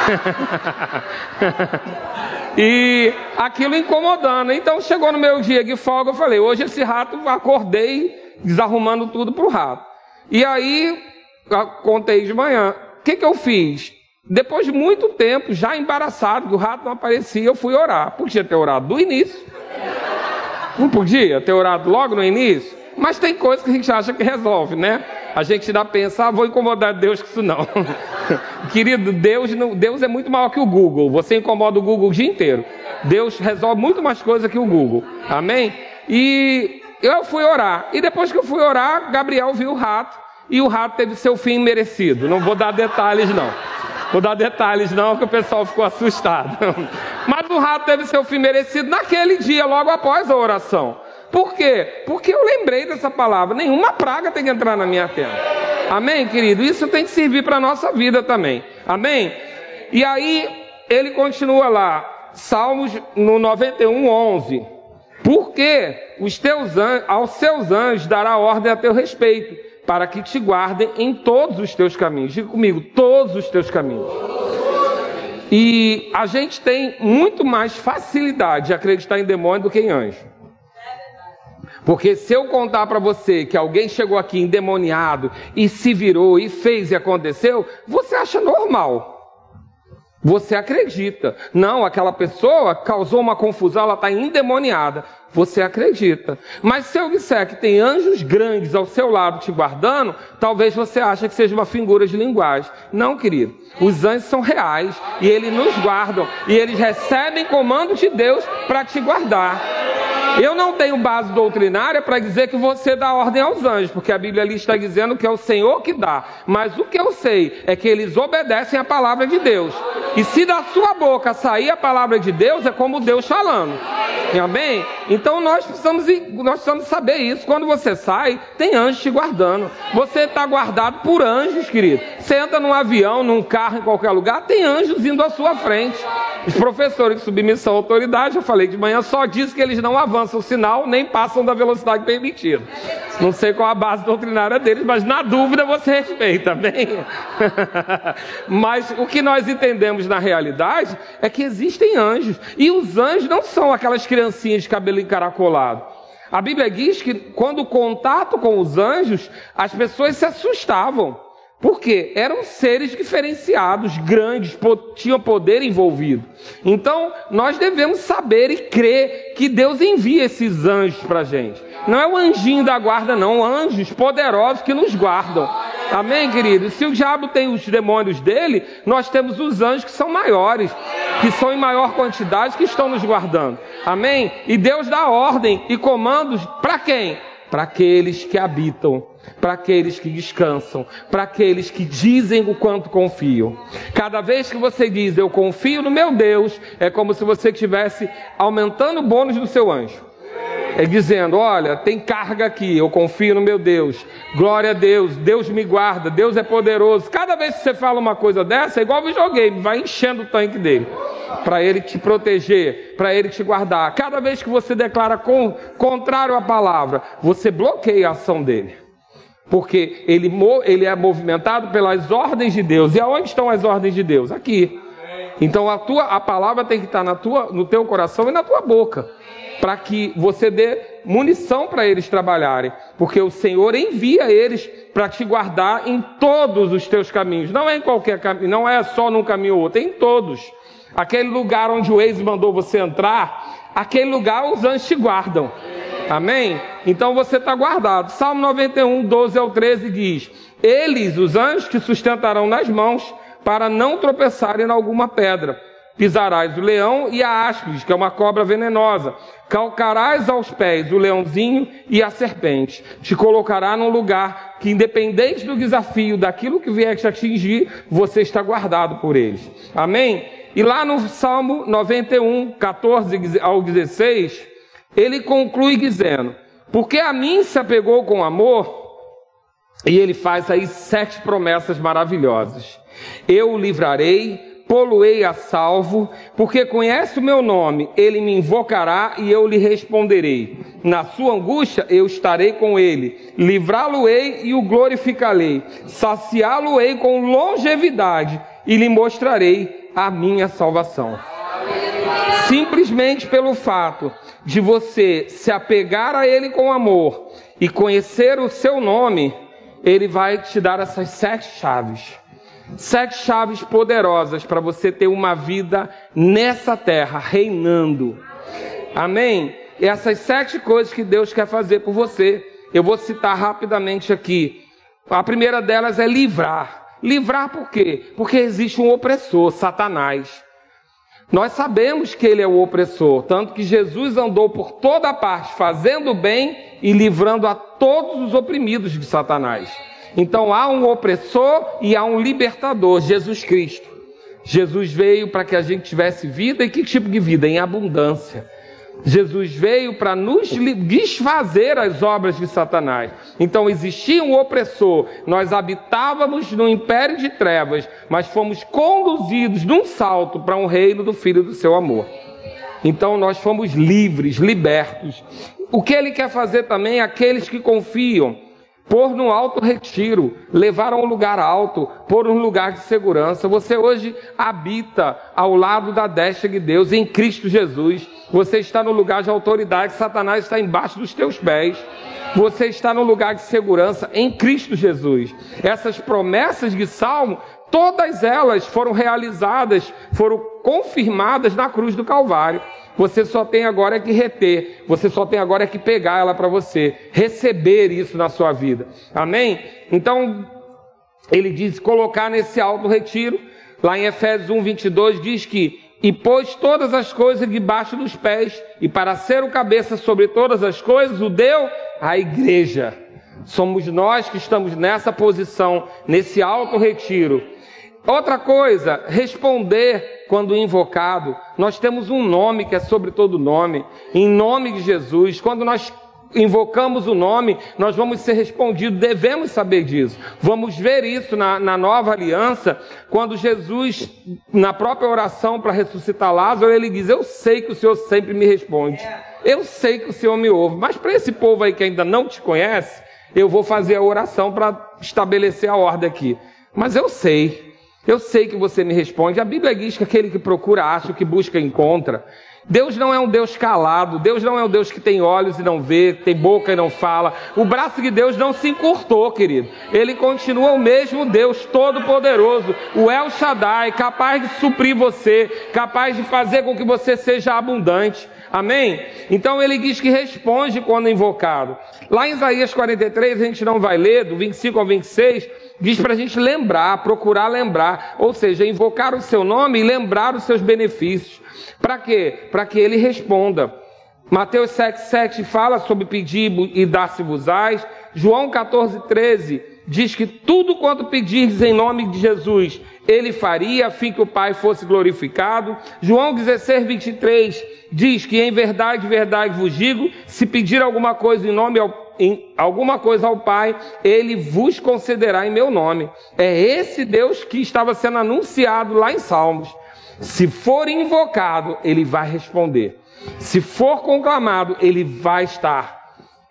e aquilo incomodando. Então chegou no meu dia de folga, eu falei: hoje esse rato, acordei desarrumando tudo para o rato. E aí, contei de manhã. O que, que eu fiz? Depois de muito tempo, já embaraçado, que o rato não aparecia, eu fui orar. Podia ter orado do início. Não podia ter orado logo no início? Mas tem coisas que a gente acha que resolve, né? A gente ainda pensa, ah, vou incomodar Deus com isso não. Querido, Deus, não, Deus é muito maior que o Google. Você incomoda o Google o dia inteiro. Deus resolve muito mais coisa que o Google. Amém? E eu fui orar. E depois que eu fui orar, Gabriel viu o rato. E o rato teve seu fim merecido. Não vou dar detalhes, não. Vou dar detalhes, não, que o pessoal ficou assustado. Mas o rato teve seu fim merecido naquele dia, logo após a oração. Por quê? Porque eu lembrei dessa palavra. Nenhuma praga tem que entrar na minha tenda. Amém, querido? Isso tem que servir para a nossa vida também. Amém? E aí, ele continua lá. Salmos no 91, 11. Porque os teus anjos, aos seus anjos dará ordem a teu respeito, para que te guardem em todos os teus caminhos. Diga comigo, todos os teus caminhos. E a gente tem muito mais facilidade de acreditar em demônio do que em anjo. Porque se eu contar para você que alguém chegou aqui endemoniado e se virou e fez e aconteceu, você acha normal. Você acredita. Não, aquela pessoa causou uma confusão, ela está endemoniada. Você acredita. Mas se eu disser que tem anjos grandes ao seu lado te guardando, talvez você ache que seja uma figura de linguagem. Não, querido. Os anjos são reais e eles nos guardam. E eles recebem comando de Deus para te guardar. Eu não tenho base doutrinária para dizer que você dá ordem aos anjos, porque a Bíblia ali está dizendo que é o Senhor que dá. Mas o que eu sei é que eles obedecem à palavra de Deus. E se da sua boca sair a palavra de Deus, é como Deus falando. Amém? Então nós precisamos, nós precisamos saber isso. Quando você sai, tem anjos te guardando. Você está guardado por anjos, querido. Você entra num avião, num carro, em qualquer lugar, tem anjos indo à sua frente. Os professores de submissão à autoridade, eu falei de manhã, só diz que eles não avançam o sinal, nem passam da velocidade permitida. Não sei qual a base doutrinária deles, mas na dúvida você respeita, bem? mas o que nós entendemos na realidade é que existem anjos. E os anjos não são aquelas criancinhas de cabelo encaracolado. A Bíblia diz que quando o contato com os anjos, as pessoas se assustavam. Porque eram seres diferenciados, grandes, tinham poder envolvido. Então, nós devemos saber e crer que Deus envia esses anjos para a gente. Não é o anjinho da guarda, não, anjos poderosos que nos guardam. Amém, querido? Se o diabo tem os demônios dele, nós temos os anjos que são maiores. que são em maior quantidade, que estão nos guardando. Amém? E Deus dá ordem e comandos para quem? Para aqueles que habitam, para aqueles que descansam, para aqueles que dizem o quanto confiam. Cada vez que você diz eu confio no meu Deus, é como se você estivesse aumentando o bônus do seu anjo é dizendo: Olha, tem carga aqui, eu confio no meu Deus, glória a Deus, Deus me guarda, Deus é poderoso. Cada vez que você fala uma coisa dessa, é igual videogame, vai enchendo o tanque dele, para ele te proteger, para ele te guardar. Cada vez que você declara contrário à palavra, você bloqueia a ação dele. Porque ele, ele é movimentado pelas ordens de Deus. E aonde estão as ordens de Deus? Aqui. Então a tua a palavra tem que estar na tua, no teu coração e na tua boca para que você dê munição para eles trabalharem, porque o Senhor envia eles para te guardar em todos os teus caminhos. Não é em qualquer caminho, não é só num caminho ou outro, é em todos. Aquele lugar onde o ex mandou você entrar, aquele lugar os anjos te guardam. Amém? Então você está guardado. Salmo 91, 12 ao 13 diz: Eles, os anjos, te sustentarão nas mãos para não tropeçarem em alguma pedra pisarás o leão e a áspide, que é uma cobra venenosa. Calcarás aos pés o leãozinho e a serpente. Te colocará num lugar que, independente do desafio, daquilo que vier te atingir, você está guardado por eles. Amém? E lá no Salmo 91, 14 ao 16, ele conclui dizendo: Porque a mim se apegou com amor, e ele faz aí sete promessas maravilhosas. Eu o livrarei poluei a salvo, porque conhece o meu nome, ele me invocará e eu lhe responderei. Na sua angústia eu estarei com ele, livrá-lo-ei e o glorificarei, saciá-lo-ei com longevidade e lhe mostrarei a minha salvação. Simplesmente pelo fato de você se apegar a ele com amor e conhecer o seu nome, ele vai te dar essas sete chaves Sete chaves poderosas para você ter uma vida nessa terra, reinando. Amém? E essas sete coisas que Deus quer fazer por você, eu vou citar rapidamente aqui. A primeira delas é livrar. Livrar por quê? Porque existe um opressor, Satanás. Nós sabemos que ele é o opressor, tanto que Jesus andou por toda parte fazendo bem e livrando a todos os oprimidos de Satanás. Então há um opressor e há um libertador, Jesus Cristo. Jesus veio para que a gente tivesse vida e que tipo de vida? Em abundância. Jesus veio para nos desfazer as obras de Satanás. Então existia um opressor, nós habitávamos no império de trevas, mas fomos conduzidos num salto para um reino do Filho do seu amor. Então nós fomos livres, libertos. O que ele quer fazer também é aqueles que confiam pôr no alto retiro, levar a um lugar alto, pôr um lugar de segurança. Você hoje habita ao lado da destra de Deus em Cristo Jesus. Você está no lugar de autoridade, Satanás está embaixo dos teus pés. Você está no lugar de segurança em Cristo Jesus. Essas promessas de Salmo, todas elas foram realizadas, foram confirmadas na cruz do Calvário. Você só tem agora que reter, você só tem agora que pegar ela para você, receber isso na sua vida. Amém? Então, ele diz colocar nesse alto retiro, lá em Efésios 1, 22, diz que e pôs todas as coisas debaixo dos pés, e para ser o cabeça sobre todas as coisas, o deu à igreja. Somos nós que estamos nessa posição, nesse alto retiro. Outra coisa, responder quando invocado, nós temos um nome que é sobre todo nome, em nome de Jesus. Quando nós invocamos o nome, nós vamos ser respondidos, devemos saber disso. Vamos ver isso na, na nova aliança, quando Jesus, na própria oração para ressuscitar Lázaro, ele diz: Eu sei que o Senhor sempre me responde, eu sei que o Senhor me ouve, mas para esse povo aí que ainda não te conhece, eu vou fazer a oração para estabelecer a ordem aqui. Mas eu sei, eu sei que você me responde. A Bíblia diz que aquele que procura acha, o que busca encontra. Deus não é um Deus calado, Deus não é um Deus que tem olhos e não vê, tem boca e não fala. O braço de Deus não se encurtou, querido. Ele continua o mesmo Deus todo-poderoso, o El Shaddai, capaz de suprir você, capaz de fazer com que você seja abundante. Amém? Então ele diz que responde quando invocado. Lá em Isaías 43, a gente não vai ler, do 25 ao 26, diz para a gente lembrar, procurar lembrar, ou seja, invocar o seu nome e lembrar os seus benefícios. Para quê? Para que ele responda. Mateus 7,7 fala sobre pedir e dar-se-vos-ás. João 14,13 diz que tudo quanto pedirdes em nome de Jesus, ele faria, a fim que o Pai fosse glorificado. João 16, 23 diz que em verdade, verdade vos digo, se pedir alguma coisa em nome ao, em alguma coisa ao Pai, ele vos concederá em meu nome. É esse Deus que estava sendo anunciado lá em Salmos. Se for invocado, ele vai responder. Se for conclamado, ele vai estar.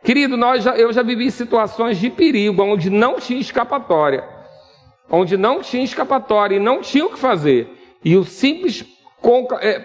Querido, nós já, eu já vivi situações de perigo onde não tinha escapatória. Onde não tinha escapatória e não tinha o que fazer. E o simples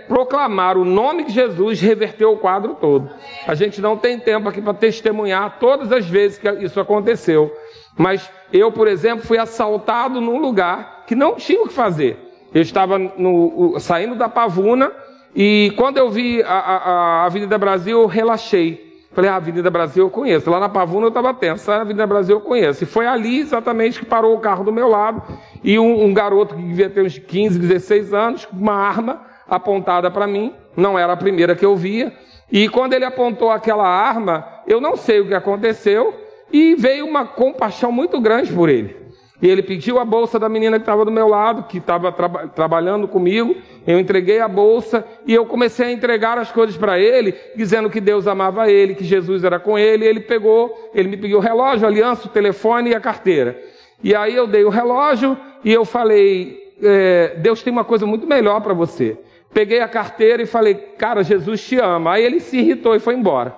proclamar o nome de Jesus reverteu o quadro todo. A gente não tem tempo aqui para testemunhar todas as vezes que isso aconteceu. Mas eu, por exemplo, fui assaltado num lugar que não tinha o que fazer. Eu estava no, saindo da Pavuna e quando eu vi a, a, a Avenida Brasil, eu relaxei. Falei, ah, a Avenida Brasil eu conheço. Lá na Pavuna eu estava tenso. A Avenida Brasil eu conheço. E foi ali exatamente que parou o carro do meu lado. E um, um garoto que devia ter uns 15, 16 anos, com uma arma apontada para mim. Não era a primeira que eu via. E quando ele apontou aquela arma, eu não sei o que aconteceu. E veio uma compaixão muito grande por ele. E ele pediu a bolsa da menina que estava do meu lado, que estava tra trabalhando comigo. Eu entreguei a bolsa e eu comecei a entregar as coisas para ele, dizendo que Deus amava ele, que Jesus era com ele. Ele pegou, ele me pediu o relógio, a aliança, o telefone e a carteira. E aí eu dei o relógio e eu falei: é, Deus tem uma coisa muito melhor para você. Peguei a carteira e falei: Cara, Jesus te ama. Aí ele se irritou e foi embora.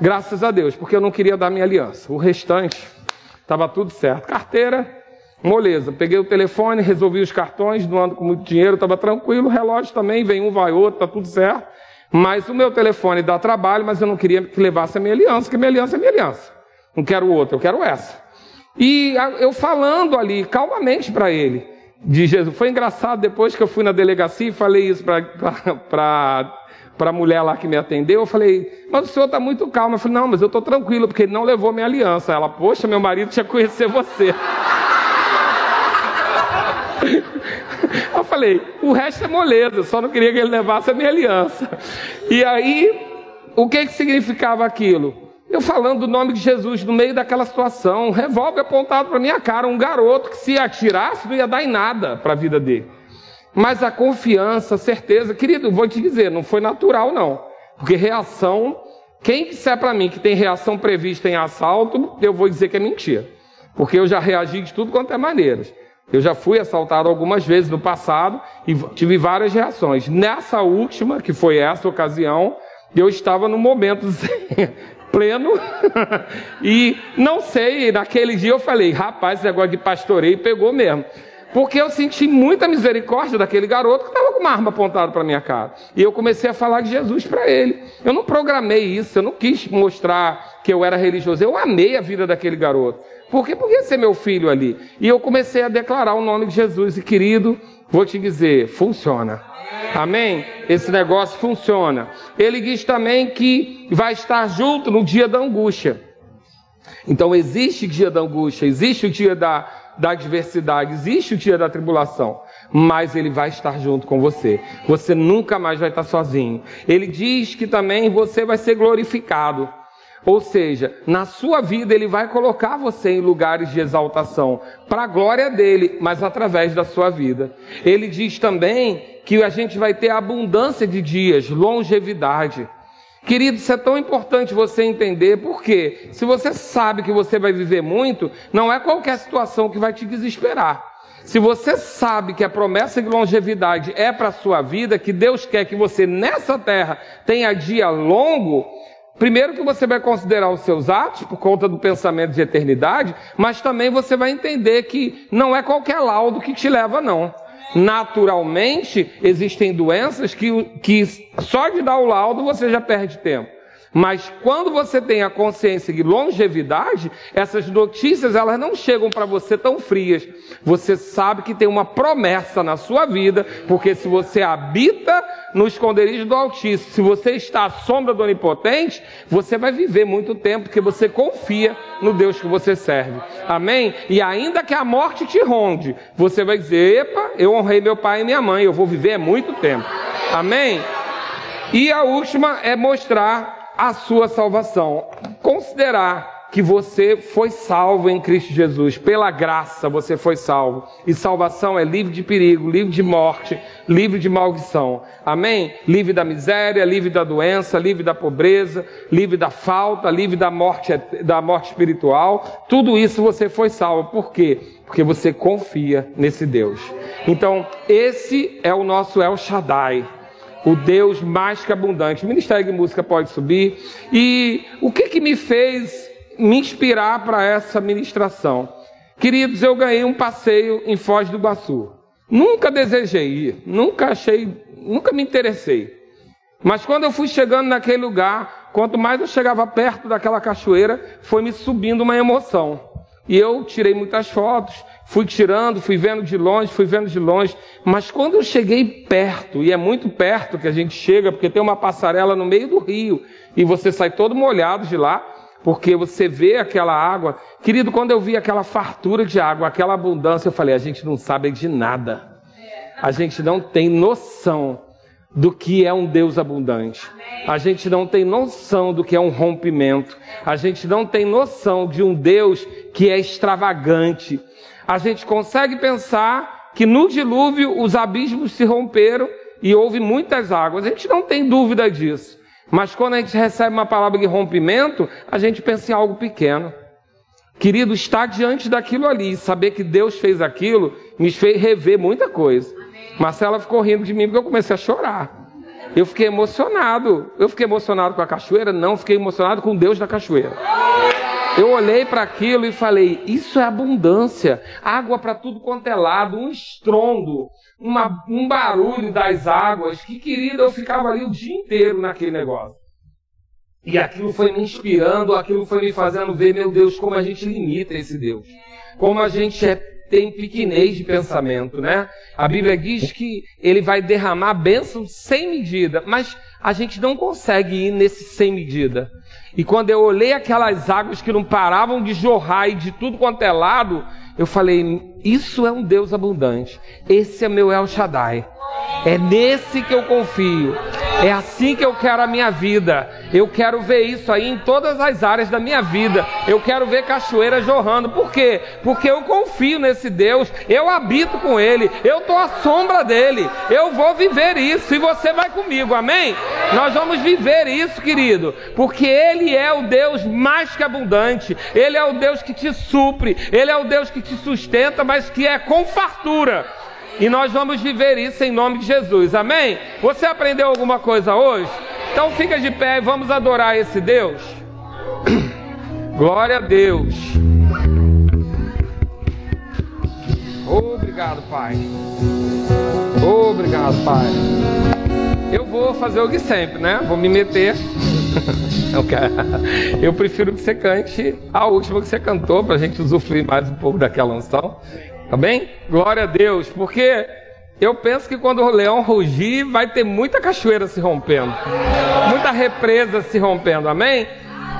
Graças a Deus, porque eu não queria dar minha aliança. O restante estava tudo certo. Carteira, Moleza, peguei o telefone, resolvi os cartões, não ando com muito dinheiro, estava tranquilo, relógio também, vem um, vai outro, está tudo certo. Mas o meu telefone dá trabalho, mas eu não queria que levasse a minha aliança, porque minha aliança é minha aliança. Não quero outra, eu quero essa. E eu falando ali, calmamente para ele, de Jesus. Foi engraçado, depois que eu fui na delegacia e falei isso para a mulher lá que me atendeu, eu falei, mas o senhor está muito calmo. Eu falei, não, mas eu estou tranquilo, porque ele não levou minha aliança. Ela, poxa, meu marido tinha conhecer você. Eu falei, o resto é moleza, só não queria que ele levasse a minha aliança. E aí, o que, que significava aquilo? Eu falando o nome de Jesus no meio daquela situação, um revólver apontado para minha cara, um garoto que se atirasse não ia dar em nada para a vida dele. Mas a confiança, a certeza, querido, vou te dizer, não foi natural não. Porque reação, quem disser para mim que tem reação prevista em assalto, eu vou dizer que é mentira. Porque eu já reagi de tudo quanto é maneiras. Eu já fui assaltado algumas vezes no passado e tive várias reações. Nessa última, que foi essa ocasião, eu estava no momento pleno e não sei, naquele dia eu falei, rapaz, esse negócio de pastoreio pegou mesmo. Porque eu senti muita misericórdia daquele garoto que estava com uma arma apontada para minha cara. E eu comecei a falar de Jesus para ele. Eu não programei isso, eu não quis mostrar que eu era religioso. Eu amei a vida daquele garoto. Por quê? Porque ser meu filho ali. E eu comecei a declarar o nome de Jesus. E querido, vou te dizer, funciona. Amém? Esse negócio funciona. Ele diz também que vai estar junto no dia da angústia. Então existe o dia da angústia, existe o dia da, da adversidade, existe o dia da tribulação, mas ele vai estar junto com você. Você nunca mais vai estar sozinho. Ele diz que também você vai ser glorificado. Ou seja, na sua vida ele vai colocar você em lugares de exaltação, para a glória dele, mas através da sua vida. Ele diz também que a gente vai ter abundância de dias, longevidade. Querido, isso é tão importante você entender, porque se você sabe que você vai viver muito, não é qualquer situação que vai te desesperar. Se você sabe que a promessa de longevidade é para a sua vida, que Deus quer que você nessa terra tenha dia longo, Primeiro que você vai considerar os seus atos por conta do pensamento de eternidade, mas também você vai entender que não é qualquer laudo que te leva, não. Naturalmente, existem doenças que, que só de dar o laudo você já perde tempo. Mas quando você tem a consciência de longevidade, essas notícias elas não chegam para você tão frias. Você sabe que tem uma promessa na sua vida, porque se você habita no esconderijo do Altíssimo, se você está à sombra do Onipotente, você vai viver muito tempo, porque você confia no Deus que você serve. Amém? E ainda que a morte te ronde, você vai dizer: Epa, eu honrei meu pai e minha mãe, eu vou viver muito tempo. Amém? E a última é mostrar a sua salvação. Considerar que você foi salvo em Cristo Jesus, pela graça você foi salvo. E salvação é livre de perigo, livre de morte, livre de maldição. Amém? Livre da miséria, livre da doença, livre da pobreza, livre da falta, livre da morte, da morte espiritual. Tudo isso você foi salvo. Por quê? Porque você confia nesse Deus. Então, esse é o nosso El Shaddai o Deus mais que abundante. O Ministério de Música pode subir. E o que, que me fez me inspirar para essa ministração? Queridos, eu ganhei um passeio em Foz do Iguaçu. Nunca desejei ir, nunca achei, nunca me interessei. Mas quando eu fui chegando naquele lugar, quanto mais eu chegava perto daquela cachoeira, foi me subindo uma emoção. E eu tirei muitas fotos, Fui tirando, fui vendo de longe, fui vendo de longe, mas quando eu cheguei perto, e é muito perto que a gente chega, porque tem uma passarela no meio do rio, e você sai todo molhado de lá, porque você vê aquela água. Querido, quando eu vi aquela fartura de água, aquela abundância, eu falei: a gente não sabe de nada, a gente não tem noção do que é um Deus abundante. A gente não tem noção do que é um rompimento. A gente não tem noção de um Deus que é extravagante a gente consegue pensar que no dilúvio os abismos se romperam e houve muitas águas. A gente não tem dúvida disso. Mas quando a gente recebe uma palavra de rompimento, a gente pensa em algo pequeno. Querido, estar diante daquilo ali, saber que Deus fez aquilo, me fez rever muita coisa. Marcela ficou rindo de mim porque eu comecei a chorar. Eu fiquei emocionado. Eu fiquei emocionado com a cachoeira? Não, fiquei emocionado com Deus da cachoeira. Eu olhei para aquilo e falei: Isso é abundância, água para tudo quanto é lado, um estrondo, uma, um barulho das águas. Que querida, eu ficava ali o dia inteiro naquele negócio. E aquilo foi me inspirando, aquilo foi me fazendo ver, meu Deus, como a gente limita esse Deus. Como a gente é, tem pequenez de pensamento, né? A Bíblia diz que ele vai derramar bênçãos sem medida, mas a gente não consegue ir nesse sem medida. E quando eu olhei aquelas águas que não paravam de jorrar e de tudo quanto é lado, eu falei: Isso é um Deus abundante. Esse é meu El Shaddai. É nesse que eu confio. É assim que eu quero a minha vida. Eu quero ver isso aí em todas as áreas da minha vida. Eu quero ver cachoeira jorrando. Por quê? Porque eu confio nesse Deus. Eu habito com Ele. Eu estou à sombra dele. Eu vou viver isso. E você vai comigo. Amém? Nós vamos viver isso, querido. Porque Ele é o Deus mais que abundante. Ele é o Deus que te supre. Ele é o Deus que te sustenta, mas que é com fartura. E nós vamos viver isso em nome de Jesus. Amém? Você aprendeu alguma coisa hoje? Então fica de pé e vamos adorar esse Deus. Glória a Deus. Obrigado, Pai. Obrigado, Pai. Eu vou fazer o que sempre, né? Vou me meter. Eu prefiro que você cante a última que você cantou, para a gente usufruir mais um pouco daquela unção. Tá bem? Glória a Deus, porque eu penso que quando o leão rugir, vai ter muita cachoeira se rompendo, muita represa se rompendo, amém?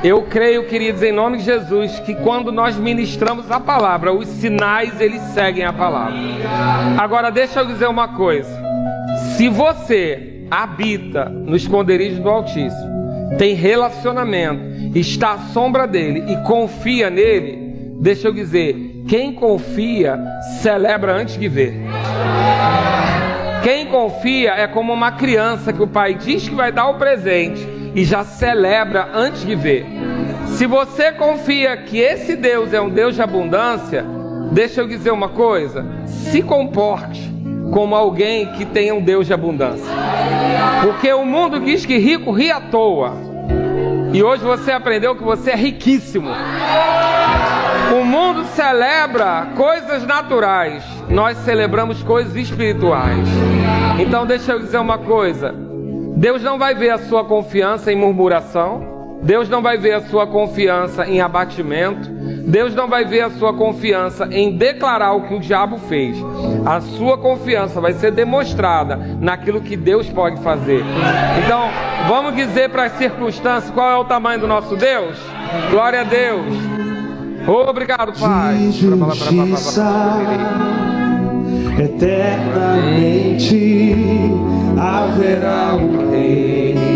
Eu creio, queridos, em nome de Jesus, que quando nós ministramos a palavra, os sinais eles seguem a palavra. Agora, deixa eu dizer uma coisa: se você habita no esconderijo do Altíssimo, tem relacionamento, está à sombra dele e confia nele, deixa eu dizer, quem confia, celebra antes de ver. Quem confia é como uma criança que o pai diz que vai dar o presente e já celebra antes de ver. Se você confia que esse Deus é um Deus de abundância, deixa eu dizer uma coisa: se comporte como alguém que tem um Deus de abundância. Porque o mundo diz que rico ri à toa. E hoje você aprendeu que você é riquíssimo. O mundo celebra coisas naturais, nós celebramos coisas espirituais. Então, deixa eu dizer uma coisa: Deus não vai ver a sua confiança em murmuração, Deus não vai ver a sua confiança em abatimento. Deus não vai ver a sua confiança em declarar o que o diabo fez. A sua confiança vai ser demonstrada naquilo que Deus pode fazer. Então, vamos dizer para as circunstâncias qual é o tamanho do nosso Deus? Glória a Deus. Obrigado, Pai. Eternamente haverá um rei.